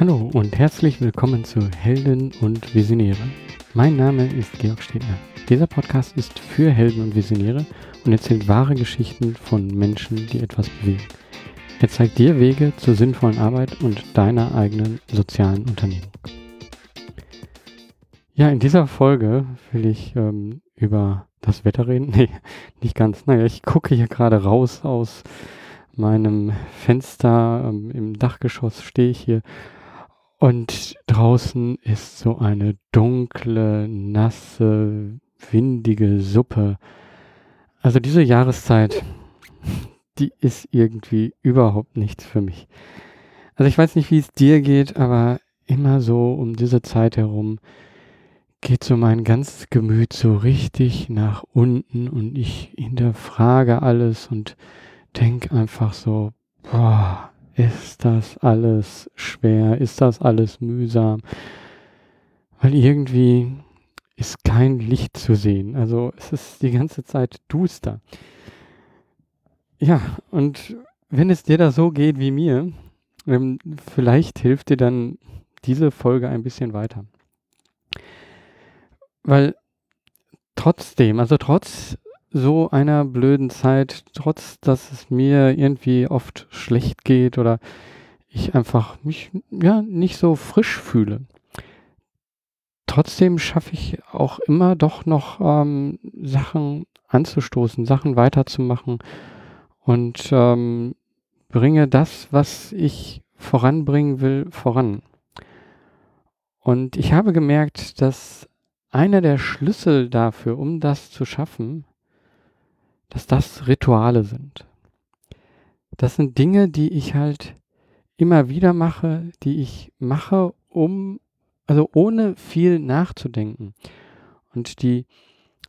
Hallo und herzlich willkommen zu Helden und Visionäre. Mein Name ist Georg Stedner. Dieser Podcast ist für Helden und Visionäre und erzählt wahre Geschichten von Menschen, die etwas bewegen. Er zeigt dir Wege zur sinnvollen Arbeit und deiner eigenen sozialen Unternehmung. Ja, in dieser Folge will ich ähm, über das Wetter reden. Nee, nicht ganz. Naja, ich gucke hier gerade raus aus meinem Fenster. Ähm, Im Dachgeschoss stehe ich hier und draußen ist so eine dunkle, nasse, windige Suppe. Also diese Jahreszeit, die ist irgendwie überhaupt nichts für mich. Also ich weiß nicht, wie es dir geht, aber immer so um diese Zeit herum geht so mein ganzes Gemüt so richtig nach unten und ich hinterfrage alles und denk einfach so, boah, ist das alles schwer, ist das alles mühsam, weil irgendwie ist kein Licht zu sehen. Also es ist die ganze Zeit duster. Ja, und wenn es dir da so geht wie mir, ähm, vielleicht hilft dir dann diese Folge ein bisschen weiter. Weil trotzdem, also trotz so einer blöden Zeit, trotz dass es mir irgendwie oft schlecht geht oder ich einfach mich ja nicht so frisch fühle. Trotzdem schaffe ich auch immer doch noch ähm, Sachen anzustoßen, Sachen weiterzumachen und ähm, bringe das, was ich voranbringen will, voran. Und ich habe gemerkt, dass einer der Schlüssel dafür, um das zu schaffen, dass das Rituale sind. Das sind Dinge, die ich halt immer wieder mache, die ich mache, um, also ohne viel nachzudenken und die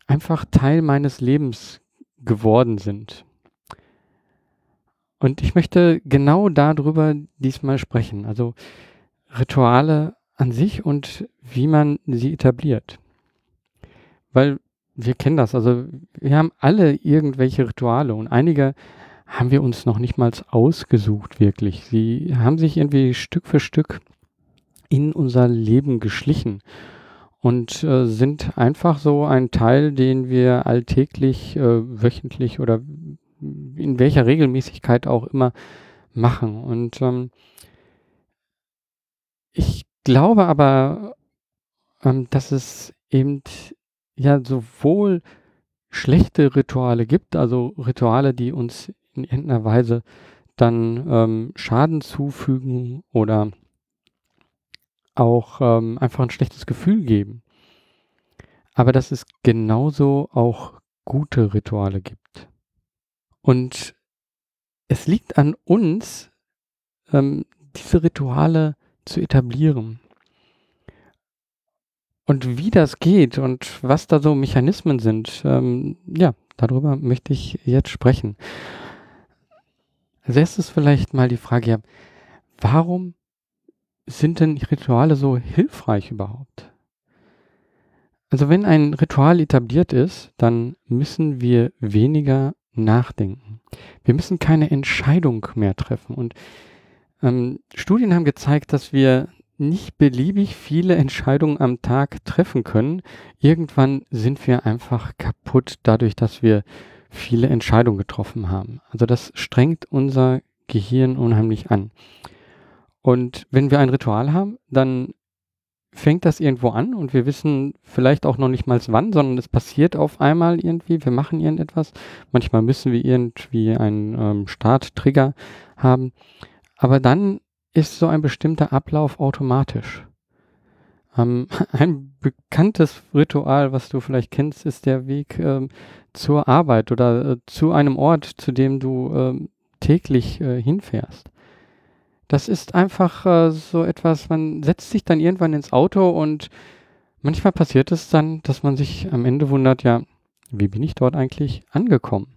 einfach Teil meines Lebens geworden sind. Und ich möchte genau darüber diesmal sprechen, also Rituale an sich und wie man sie etabliert. Weil wir kennen das. Also wir haben alle irgendwelche Rituale und einige haben wir uns noch nicht mal ausgesucht, wirklich. Sie haben sich irgendwie Stück für Stück in unser Leben geschlichen und äh, sind einfach so ein Teil, den wir alltäglich, äh, wöchentlich oder in welcher Regelmäßigkeit auch immer machen. Und ähm, ich glaube aber, ähm, dass es eben ja sowohl schlechte Rituale gibt, also Rituale, die uns in irgendeiner Weise dann ähm, Schaden zufügen oder auch ähm, einfach ein schlechtes Gefühl geben. Aber dass es genauso auch gute Rituale gibt. Und es liegt an uns, ähm, diese Rituale zu etablieren. Und wie das geht und was da so Mechanismen sind, ähm, ja, darüber möchte ich jetzt sprechen. Als erstes vielleicht mal die Frage, ja, warum sind denn Rituale so hilfreich überhaupt? Also wenn ein Ritual etabliert ist, dann müssen wir weniger nachdenken. Wir müssen keine Entscheidung mehr treffen. Und ähm, Studien haben gezeigt, dass wir nicht beliebig viele Entscheidungen am Tag treffen können. Irgendwann sind wir einfach kaputt dadurch, dass wir viele Entscheidungen getroffen haben. Also das strengt unser Gehirn unheimlich an. Und wenn wir ein Ritual haben, dann fängt das irgendwo an und wir wissen vielleicht auch noch nicht mal wann, sondern es passiert auf einmal irgendwie, wir machen irgendetwas. Manchmal müssen wir irgendwie einen ähm, Starttrigger haben. Aber dann ist so ein bestimmter Ablauf automatisch. Ähm, ein bekanntes Ritual, was du vielleicht kennst, ist der Weg ähm, zur Arbeit oder äh, zu einem Ort, zu dem du ähm, täglich äh, hinfährst. Das ist einfach äh, so etwas, man setzt sich dann irgendwann ins Auto und manchmal passiert es dann, dass man sich am Ende wundert, ja, wie bin ich dort eigentlich angekommen?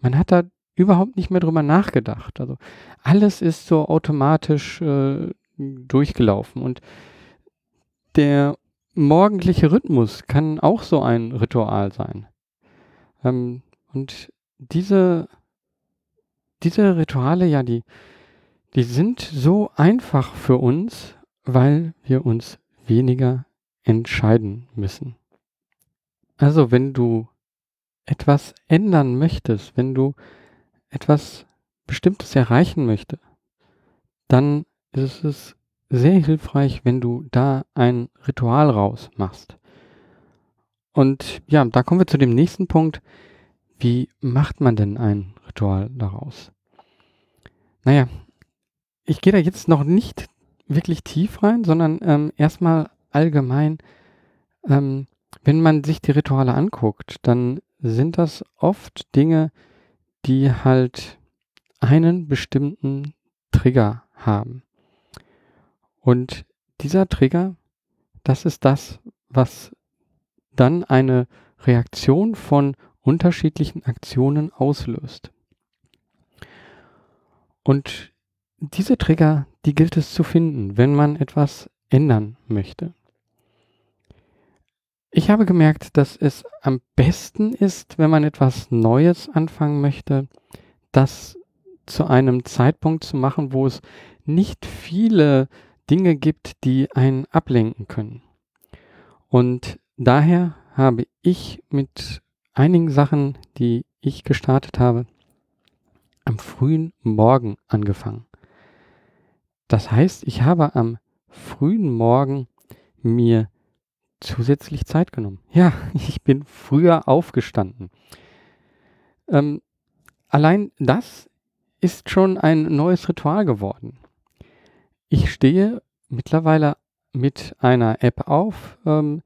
Man hat da überhaupt nicht mehr drüber nachgedacht. Also alles ist so automatisch äh, durchgelaufen und der morgendliche Rhythmus kann auch so ein Ritual sein. Ähm, und diese, diese Rituale, ja, die, die sind so einfach für uns, weil wir uns weniger entscheiden müssen. Also wenn du etwas ändern möchtest, wenn du etwas Bestimmtes erreichen möchtest, dann ist es sehr hilfreich, wenn du da ein Ritual raus machst. Und ja, da kommen wir zu dem nächsten Punkt. Wie macht man denn ein Ritual daraus? Naja, ich gehe da jetzt noch nicht wirklich tief rein, sondern ähm, erstmal allgemein, ähm, wenn man sich die Rituale anguckt, dann sind das oft Dinge, halt einen bestimmten Trigger haben. Und dieser Trigger, das ist das, was dann eine Reaktion von unterschiedlichen Aktionen auslöst. Und diese Trigger, die gilt es zu finden, wenn man etwas ändern möchte. Ich habe gemerkt, dass es am besten ist, wenn man etwas Neues anfangen möchte, das zu einem Zeitpunkt zu machen, wo es nicht viele Dinge gibt, die einen ablenken können. Und daher habe ich mit einigen Sachen, die ich gestartet habe, am frühen Morgen angefangen. Das heißt, ich habe am frühen Morgen mir zusätzlich Zeit genommen. Ja, ich bin früher aufgestanden. Ähm, allein das ist schon ein neues Ritual geworden. Ich stehe mittlerweile mit einer App auf, ähm,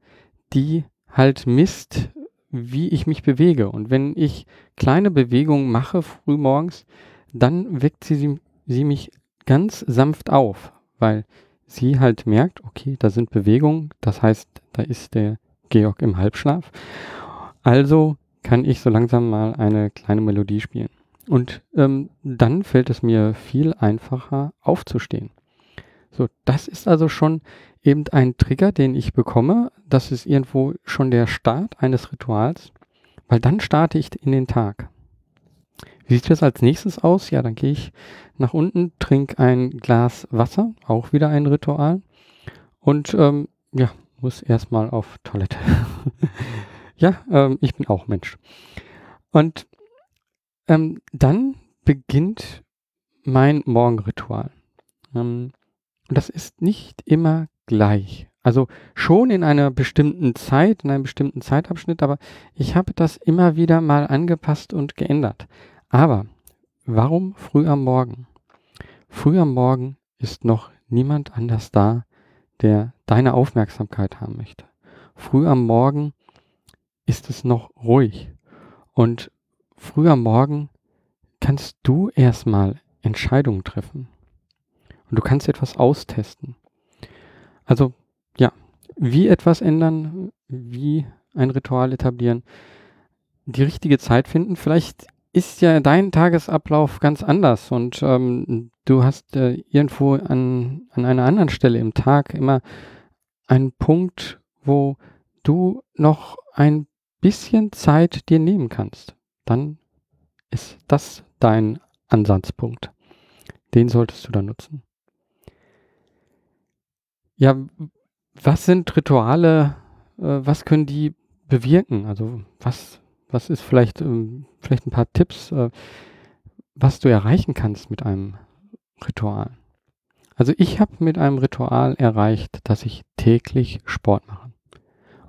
die halt misst, wie ich mich bewege. Und wenn ich kleine Bewegungen mache frühmorgens, dann weckt sie, sie, sie mich ganz sanft auf, weil sie halt merkt, okay, da sind Bewegungen, das heißt, da ist der Georg im Halbschlaf. Also kann ich so langsam mal eine kleine Melodie spielen. Und ähm, dann fällt es mir viel einfacher aufzustehen. So, das ist also schon eben ein Trigger, den ich bekomme. Das ist irgendwo schon der Start eines Rituals, weil dann starte ich in den Tag. Wie sieht das als nächstes aus? Ja, dann gehe ich nach unten, trinke ein Glas Wasser, auch wieder ein Ritual. Und ähm, ja, muss erstmal auf Toilette. ja, ähm, ich bin auch Mensch. Und ähm, dann beginnt mein Morgenritual. Ähm, und das ist nicht immer gleich. Also schon in einer bestimmten Zeit, in einem bestimmten Zeitabschnitt, aber ich habe das immer wieder mal angepasst und geändert. Aber warum früh am Morgen? Früh am Morgen ist noch niemand anders da, der deine Aufmerksamkeit haben möchte. Früh am Morgen ist es noch ruhig. Und früh am Morgen kannst du erstmal Entscheidungen treffen. Und du kannst etwas austesten. Also, ja, wie etwas ändern, wie ein Ritual etablieren, die richtige Zeit finden. Vielleicht ist ja dein Tagesablauf ganz anders und ähm, du hast äh, irgendwo an, an einer anderen Stelle im Tag immer einen Punkt, wo du noch ein bisschen Zeit dir nehmen kannst. Dann ist das dein Ansatzpunkt. Den solltest du dann nutzen. Ja, was sind Rituale? Äh, was können die bewirken? Also was was ist vielleicht, ähm, vielleicht ein paar Tipps, äh, was du erreichen kannst mit einem Ritual? Also ich habe mit einem Ritual erreicht, dass ich täglich Sport mache.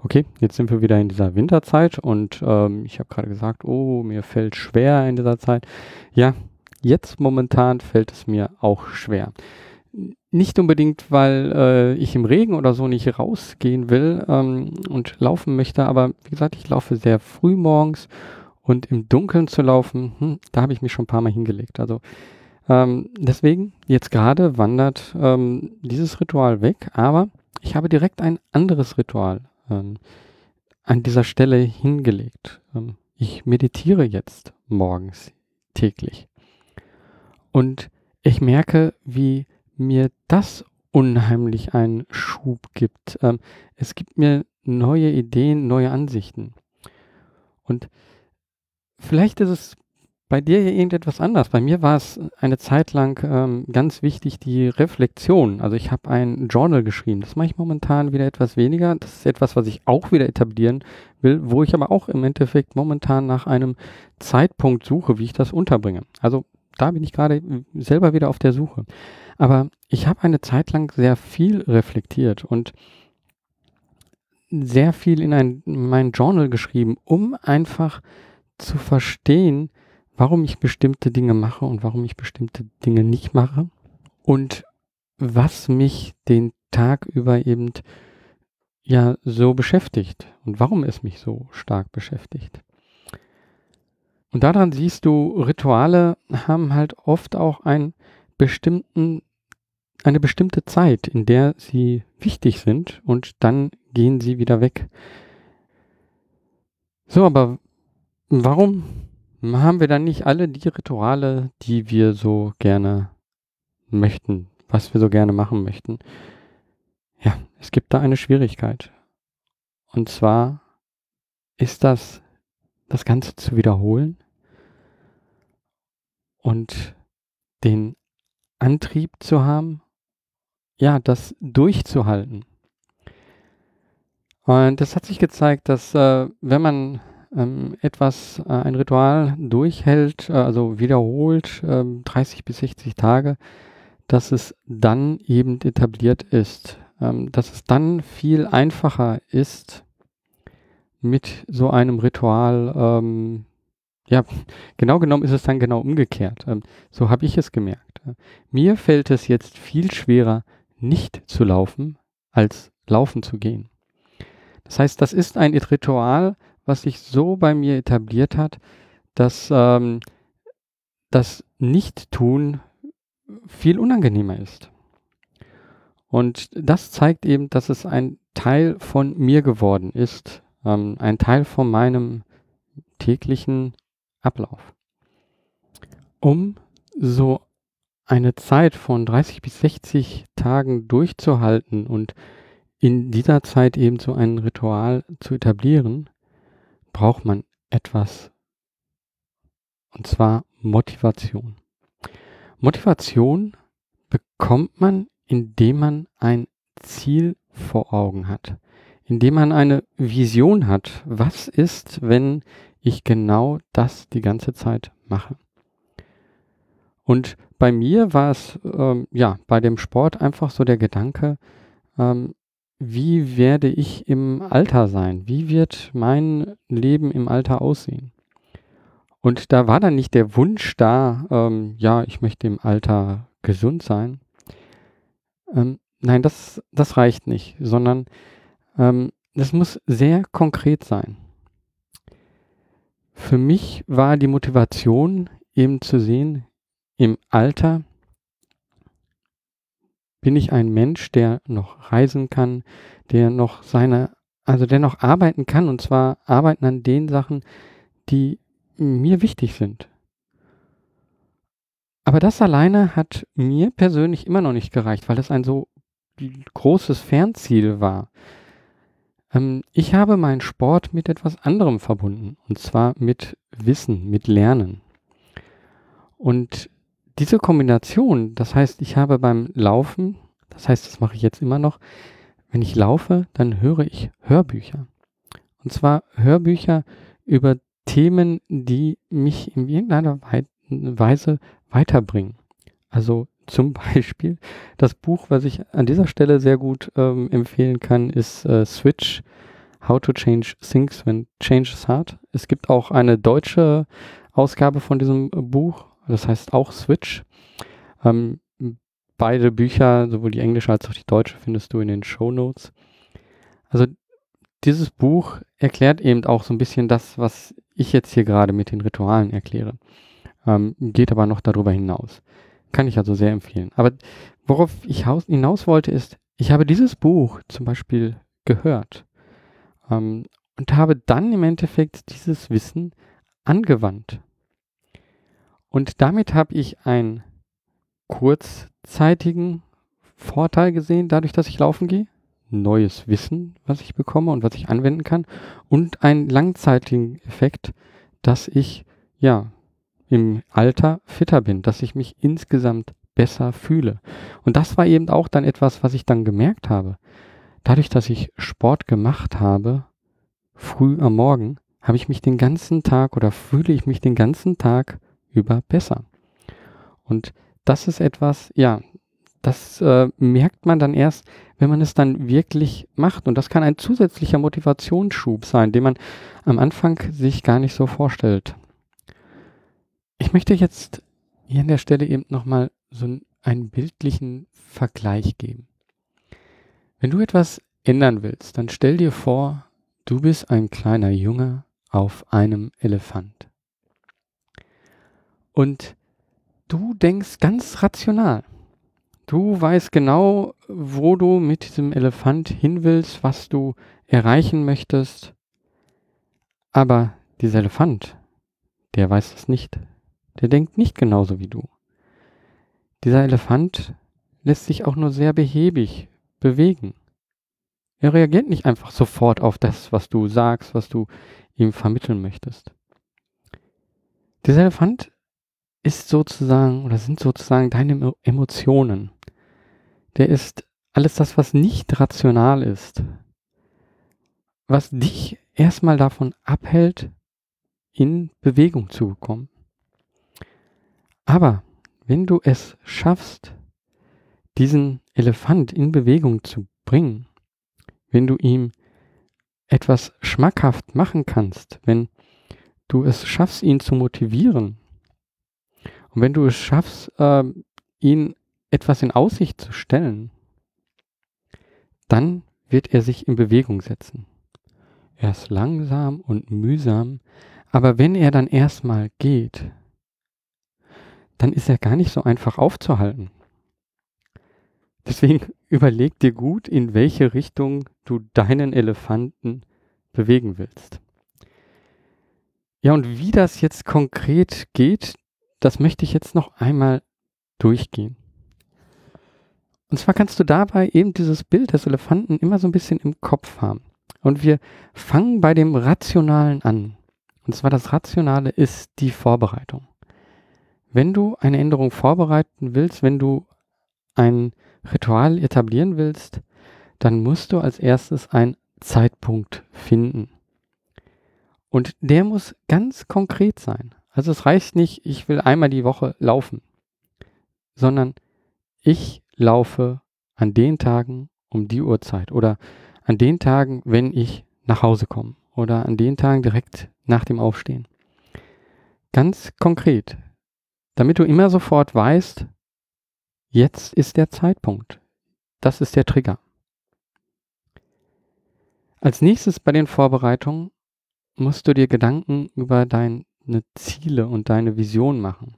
Okay, jetzt sind wir wieder in dieser Winterzeit und ähm, ich habe gerade gesagt, oh, mir fällt schwer in dieser Zeit. Ja, jetzt momentan fällt es mir auch schwer nicht unbedingt, weil äh, ich im Regen oder so nicht rausgehen will ähm, und laufen möchte, aber wie gesagt, ich laufe sehr früh morgens und im Dunkeln zu laufen, hm, da habe ich mich schon ein paar Mal hingelegt. Also ähm, deswegen, jetzt gerade wandert ähm, dieses Ritual weg, aber ich habe direkt ein anderes Ritual ähm, an dieser Stelle hingelegt. Ähm, ich meditiere jetzt morgens täglich. Und ich merke, wie mir das unheimlich einen Schub gibt. Ähm, es gibt mir neue Ideen, neue Ansichten. Und vielleicht ist es bei dir irgendetwas anders. Bei mir war es eine Zeit lang ähm, ganz wichtig die Reflexion. Also ich habe ein Journal geschrieben. Das mache ich momentan wieder etwas weniger. Das ist etwas, was ich auch wieder etablieren will, wo ich aber auch im Endeffekt momentan nach einem Zeitpunkt suche, wie ich das unterbringe. Also da bin ich gerade selber wieder auf der Suche. Aber ich habe eine Zeit lang sehr viel reflektiert und sehr viel in, ein, in mein Journal geschrieben, um einfach zu verstehen, warum ich bestimmte Dinge mache und warum ich bestimmte Dinge nicht mache und was mich den Tag über eben ja so beschäftigt und warum es mich so stark beschäftigt. Und daran siehst du, Rituale haben halt oft auch einen bestimmten, eine bestimmte Zeit, in der sie wichtig sind und dann gehen sie wieder weg. So, aber warum haben wir dann nicht alle die Rituale, die wir so gerne möchten, was wir so gerne machen möchten? Ja, es gibt da eine Schwierigkeit. Und zwar ist das, das Ganze zu wiederholen und den Antrieb zu haben, ja, das durchzuhalten. Und das hat sich gezeigt, dass äh, wenn man ähm, etwas, äh, ein Ritual durchhält, äh, also wiederholt, äh, 30 bis 60 Tage, dass es dann eben etabliert ist. Ähm, dass es dann viel einfacher ist, mit so einem Ritual, ähm, ja, genau genommen ist es dann genau umgekehrt. Ähm, so habe ich es gemerkt. Mir fällt es jetzt viel schwerer, nicht zu laufen, als laufen zu gehen. Das heißt, das ist ein Ritual, was sich so bei mir etabliert hat, dass ähm, das Nicht-Tun viel unangenehmer ist. Und das zeigt eben, dass es ein Teil von mir geworden ist, ähm, ein Teil von meinem täglichen Ablauf. Um so eine Zeit von 30 bis 60 Tagen durchzuhalten und in dieser Zeit eben so ein Ritual zu etablieren, braucht man etwas. Und zwar Motivation. Motivation bekommt man, indem man ein Ziel vor Augen hat, indem man eine Vision hat. Was ist, wenn ich genau das die ganze Zeit mache? Und bei mir war es ähm, ja bei dem Sport einfach so der Gedanke, ähm, wie werde ich im Alter sein? Wie wird mein Leben im Alter aussehen? Und da war dann nicht der Wunsch da, ähm, ja, ich möchte im Alter gesund sein. Ähm, nein, das, das reicht nicht, sondern ähm, das muss sehr konkret sein. Für mich war die Motivation eben zu sehen, im Alter bin ich ein Mensch, der noch reisen kann, der noch seine, also der noch arbeiten kann und zwar arbeiten an den Sachen, die mir wichtig sind. Aber das alleine hat mir persönlich immer noch nicht gereicht, weil es ein so großes Fernziel war. Ähm, ich habe meinen Sport mit etwas anderem verbunden, und zwar mit Wissen, mit Lernen. Und diese Kombination, das heißt, ich habe beim Laufen, das heißt, das mache ich jetzt immer noch, wenn ich laufe, dann höre ich Hörbücher. Und zwar Hörbücher über Themen, die mich in irgendeiner Weise weiterbringen. Also zum Beispiel das Buch, was ich an dieser Stelle sehr gut ähm, empfehlen kann, ist äh, Switch, How to Change Things When Change is Hard. Es gibt auch eine deutsche Ausgabe von diesem Buch das heißt auch Switch. Ähm, beide Bücher, sowohl die englische als auch die deutsche, findest du in den Show Notes. Also dieses Buch erklärt eben auch so ein bisschen das, was ich jetzt hier gerade mit den Ritualen erkläre. Ähm, geht aber noch darüber hinaus. Kann ich also sehr empfehlen. Aber worauf ich hinaus wollte, ist, ich habe dieses Buch zum Beispiel gehört ähm, und habe dann im Endeffekt dieses Wissen angewandt. Und damit habe ich einen kurzzeitigen Vorteil gesehen, dadurch, dass ich laufen gehe. Neues Wissen, was ich bekomme und was ich anwenden kann. Und einen langzeitigen Effekt, dass ich, ja, im Alter fitter bin, dass ich mich insgesamt besser fühle. Und das war eben auch dann etwas, was ich dann gemerkt habe. Dadurch, dass ich Sport gemacht habe, früh am Morgen, habe ich mich den ganzen Tag oder fühle ich mich den ganzen Tag über besser. Und das ist etwas, ja, das äh, merkt man dann erst, wenn man es dann wirklich macht. Und das kann ein zusätzlicher Motivationsschub sein, den man am Anfang sich gar nicht so vorstellt. Ich möchte jetzt hier an der Stelle eben nochmal so einen bildlichen Vergleich geben. Wenn du etwas ändern willst, dann stell dir vor, du bist ein kleiner Junge auf einem Elefant. Und du denkst ganz rational. Du weißt genau, wo du mit diesem Elefant hin willst, was du erreichen möchtest. Aber dieser Elefant, der weiß es nicht. Der denkt nicht genauso wie du. Dieser Elefant lässt sich auch nur sehr behäbig bewegen. Er reagiert nicht einfach sofort auf das, was du sagst, was du ihm vermitteln möchtest. Dieser Elefant ist sozusagen oder sind sozusagen deine Emotionen. Der ist alles das, was nicht rational ist, was dich erstmal davon abhält, in Bewegung zu kommen. Aber wenn du es schaffst, diesen Elefant in Bewegung zu bringen, wenn du ihm etwas schmackhaft machen kannst, wenn du es schaffst, ihn zu motivieren und wenn du es schaffst, äh, ihn etwas in Aussicht zu stellen, dann wird er sich in Bewegung setzen. Erst langsam und mühsam, aber wenn er dann erstmal geht, dann ist er gar nicht so einfach aufzuhalten. Deswegen überleg dir gut, in welche Richtung du deinen Elefanten bewegen willst. Ja, und wie das jetzt konkret geht, das möchte ich jetzt noch einmal durchgehen. Und zwar kannst du dabei eben dieses Bild des Elefanten immer so ein bisschen im Kopf haben. Und wir fangen bei dem Rationalen an. Und zwar das Rationale ist die Vorbereitung. Wenn du eine Änderung vorbereiten willst, wenn du ein Ritual etablieren willst, dann musst du als erstes einen Zeitpunkt finden. Und der muss ganz konkret sein. Also es reicht nicht, ich will einmal die Woche laufen, sondern ich laufe an den Tagen um die Uhrzeit oder an den Tagen, wenn ich nach Hause komme oder an den Tagen direkt nach dem Aufstehen. Ganz konkret, damit du immer sofort weißt, Jetzt ist der Zeitpunkt. Das ist der Trigger. Als nächstes bei den Vorbereitungen musst du dir Gedanken über deine Ziele und deine Vision machen.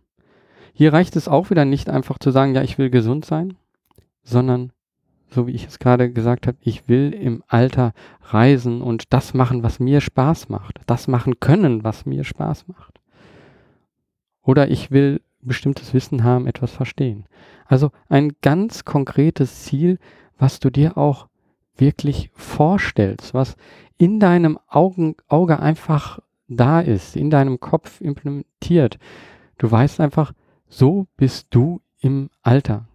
Hier reicht es auch wieder nicht einfach zu sagen, ja, ich will gesund sein, sondern, so wie ich es gerade gesagt habe, ich will im Alter reisen und das machen, was mir Spaß macht. Das machen können, was mir Spaß macht. Oder ich will bestimmtes Wissen haben, etwas verstehen. Also ein ganz konkretes Ziel, was du dir auch wirklich vorstellst, was in deinem Augen, Auge einfach da ist, in deinem Kopf implementiert. Du weißt einfach, so bist du im Alter.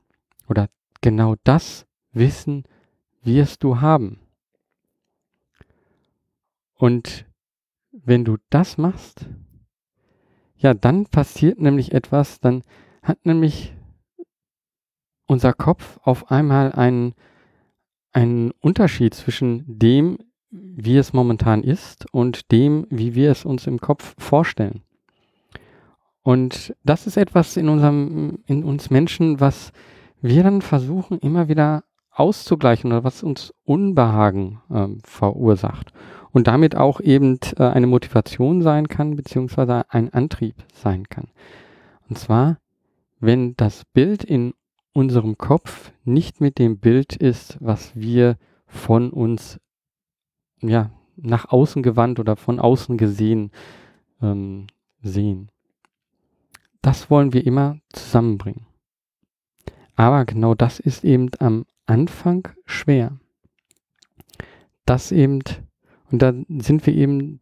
Oder genau das Wissen wirst du haben. Und wenn du das machst, ja, dann passiert nämlich etwas, dann hat nämlich unser Kopf auf einmal einen, einen Unterschied zwischen dem, wie es momentan ist und dem, wie wir es uns im Kopf vorstellen. Und das ist etwas in unserem, in uns Menschen, was wir dann versuchen, immer wieder auszugleichen oder was uns Unbehagen äh, verursacht und damit auch eben äh, eine Motivation sein kann, beziehungsweise ein Antrieb sein kann. Und zwar, wenn das Bild in unserem Kopf nicht mit dem Bild ist, was wir von uns ja, nach außen gewandt oder von außen gesehen ähm, sehen. Das wollen wir immer zusammenbringen. Aber genau das ist eben am Anfang schwer. Das eben und da sind wir eben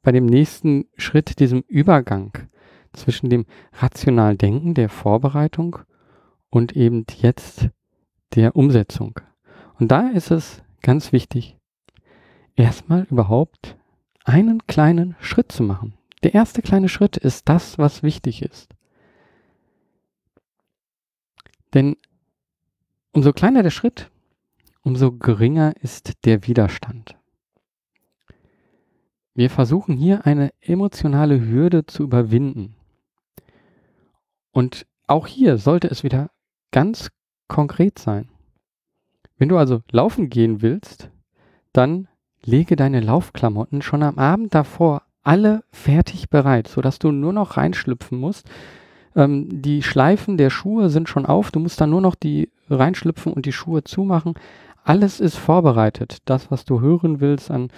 bei dem nächsten Schritt, diesem Übergang zwischen dem rationalen Denken, der Vorbereitung und eben jetzt der Umsetzung. Und da ist es ganz wichtig, erstmal überhaupt einen kleinen Schritt zu machen. Der erste kleine Schritt ist das, was wichtig ist. Denn umso kleiner der Schritt, umso geringer ist der Widerstand. Wir versuchen hier eine emotionale Hürde zu überwinden. Und auch hier sollte es wieder ganz konkret sein. Wenn du also laufen gehen willst, dann lege deine Laufklamotten schon am Abend davor alle fertig bereit, sodass du nur noch reinschlüpfen musst. Ähm, die Schleifen der Schuhe sind schon auf, du musst dann nur noch die reinschlüpfen und die Schuhe zumachen. Alles ist vorbereitet. Das, was du hören willst an,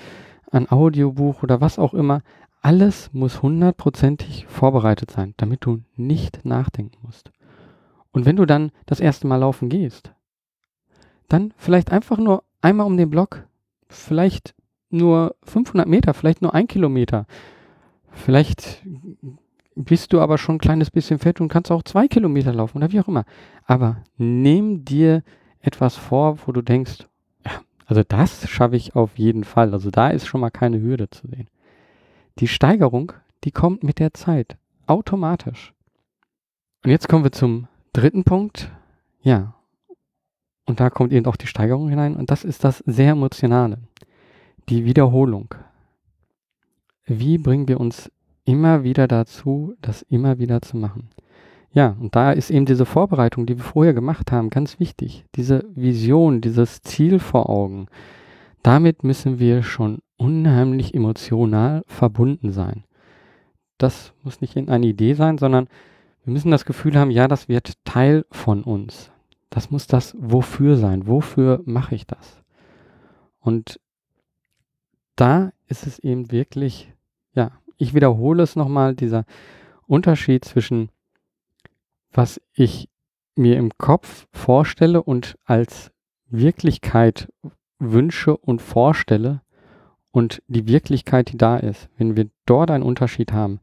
an Audiobuch oder was auch immer, alles muss hundertprozentig vorbereitet sein, damit du nicht nachdenken musst. Und wenn du dann das erste Mal laufen gehst, dann vielleicht einfach nur einmal um den Block, vielleicht nur 500 Meter, vielleicht nur ein Kilometer. Vielleicht bist du aber schon ein kleines bisschen fett und kannst auch zwei Kilometer laufen oder wie auch immer. Aber nimm dir etwas vor, wo du denkst, ja, also das schaffe ich auf jeden Fall. Also da ist schon mal keine Hürde zu sehen. Die Steigerung, die kommt mit der Zeit. Automatisch. Und jetzt kommen wir zum dritten Punkt. Ja, und da kommt eben auch die Steigerung hinein. Und das ist das sehr Emotionale. Die Wiederholung. Wie bringen wir uns immer wieder dazu, das immer wieder zu machen? Ja, und da ist eben diese Vorbereitung, die wir vorher gemacht haben, ganz wichtig. Diese Vision, dieses Ziel vor Augen. Damit müssen wir schon unheimlich emotional verbunden sein. Das muss nicht eine Idee sein, sondern wir müssen das Gefühl haben, ja, das wird Teil von uns. Das muss das Wofür sein. Wofür mache ich das? Und da ist es eben wirklich, ja, ich wiederhole es nochmal, dieser Unterschied zwischen was ich mir im Kopf vorstelle und als Wirklichkeit wünsche und vorstelle und die Wirklichkeit, die da ist. Wenn wir dort einen Unterschied haben,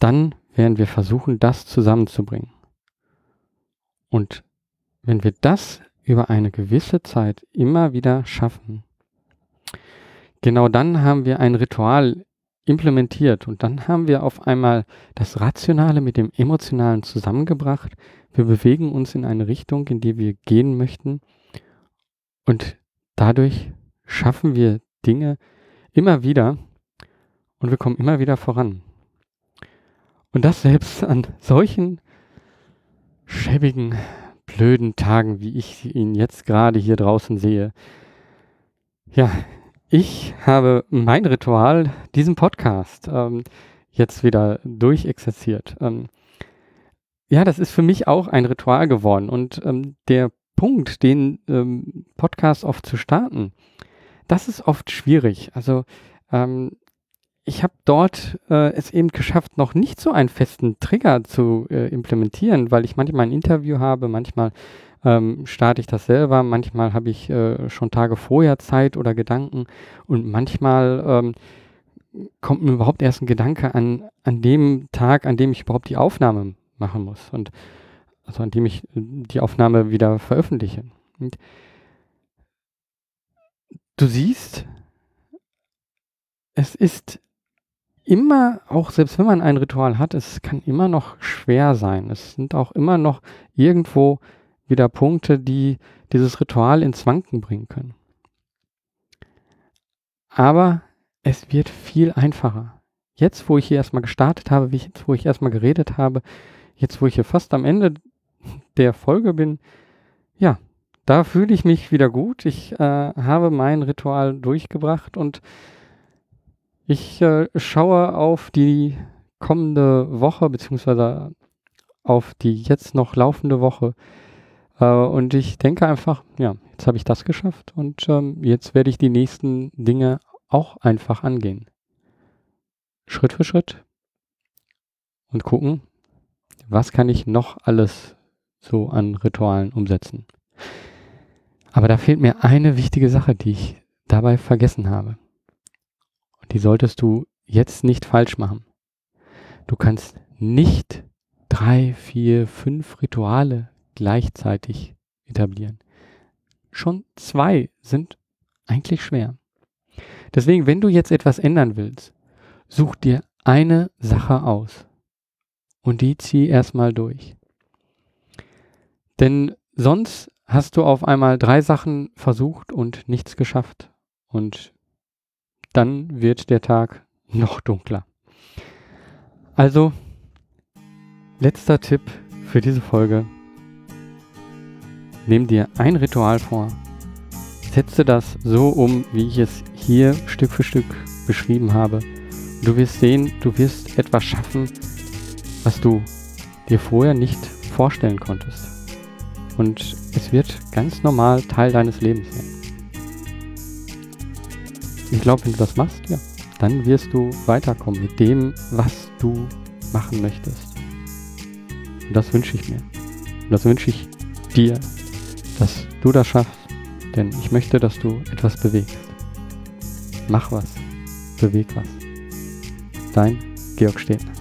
dann werden wir versuchen, das zusammenzubringen. Und wenn wir das über eine gewisse Zeit immer wieder schaffen, genau dann haben wir ein Ritual implementiert und dann haben wir auf einmal das Rationale mit dem Emotionalen zusammengebracht. Wir bewegen uns in eine Richtung, in die wir gehen möchten und dadurch schaffen wir Dinge immer wieder und wir kommen immer wieder voran. Und das selbst an solchen schäbigen blöden Tagen, wie ich ihn jetzt gerade hier draußen sehe. Ja, ich habe mein Ritual, diesen Podcast, ähm, jetzt wieder durchexerziert. Ähm, ja, das ist für mich auch ein Ritual geworden. Und ähm, der Punkt, den ähm, Podcast oft zu starten, das ist oft schwierig. Also ähm, ich habe dort äh, es eben geschafft, noch nicht so einen festen Trigger zu äh, implementieren, weil ich manchmal ein Interview habe, manchmal ähm, starte ich das selber, manchmal habe ich äh, schon Tage vorher Zeit oder Gedanken und manchmal ähm, kommt mir überhaupt erst ein Gedanke an, an dem Tag, an dem ich überhaupt die Aufnahme machen muss und also an dem ich äh, die Aufnahme wieder veröffentliche. Und du siehst, es ist immer, auch selbst wenn man ein Ritual hat, es kann immer noch schwer sein. Es sind auch immer noch irgendwo wieder Punkte, die dieses Ritual ins Wanken bringen können. Aber es wird viel einfacher. Jetzt, wo ich hier erstmal gestartet habe, jetzt, wo ich erstmal geredet habe, jetzt, wo ich hier fast am Ende der Folge bin, ja, da fühle ich mich wieder gut. Ich äh, habe mein Ritual durchgebracht und ich äh, schaue auf die kommende Woche, beziehungsweise auf die jetzt noch laufende Woche. Äh, und ich denke einfach, ja, jetzt habe ich das geschafft und ähm, jetzt werde ich die nächsten Dinge auch einfach angehen. Schritt für Schritt. Und gucken, was kann ich noch alles so an Ritualen umsetzen. Aber da fehlt mir eine wichtige Sache, die ich dabei vergessen habe die solltest du jetzt nicht falsch machen. Du kannst nicht drei, vier, fünf Rituale gleichzeitig etablieren. Schon zwei sind eigentlich schwer. Deswegen, wenn du jetzt etwas ändern willst, such dir eine Sache aus und die zieh erstmal durch. Denn sonst hast du auf einmal drei Sachen versucht und nichts geschafft. Und dann wird der Tag noch dunkler. Also, letzter Tipp für diese Folge. Nimm dir ein Ritual vor, setze das so um, wie ich es hier Stück für Stück beschrieben habe. Du wirst sehen, du wirst etwas schaffen, was du dir vorher nicht vorstellen konntest. Und es wird ganz normal Teil deines Lebens sein. Ich glaube, wenn du das machst, ja, dann wirst du weiterkommen mit dem, was du machen möchtest. Und das wünsche ich mir. Und das wünsche ich dir, dass du das schaffst. Denn ich möchte, dass du etwas bewegst. Mach was. Beweg was. Dein Georg Stehner.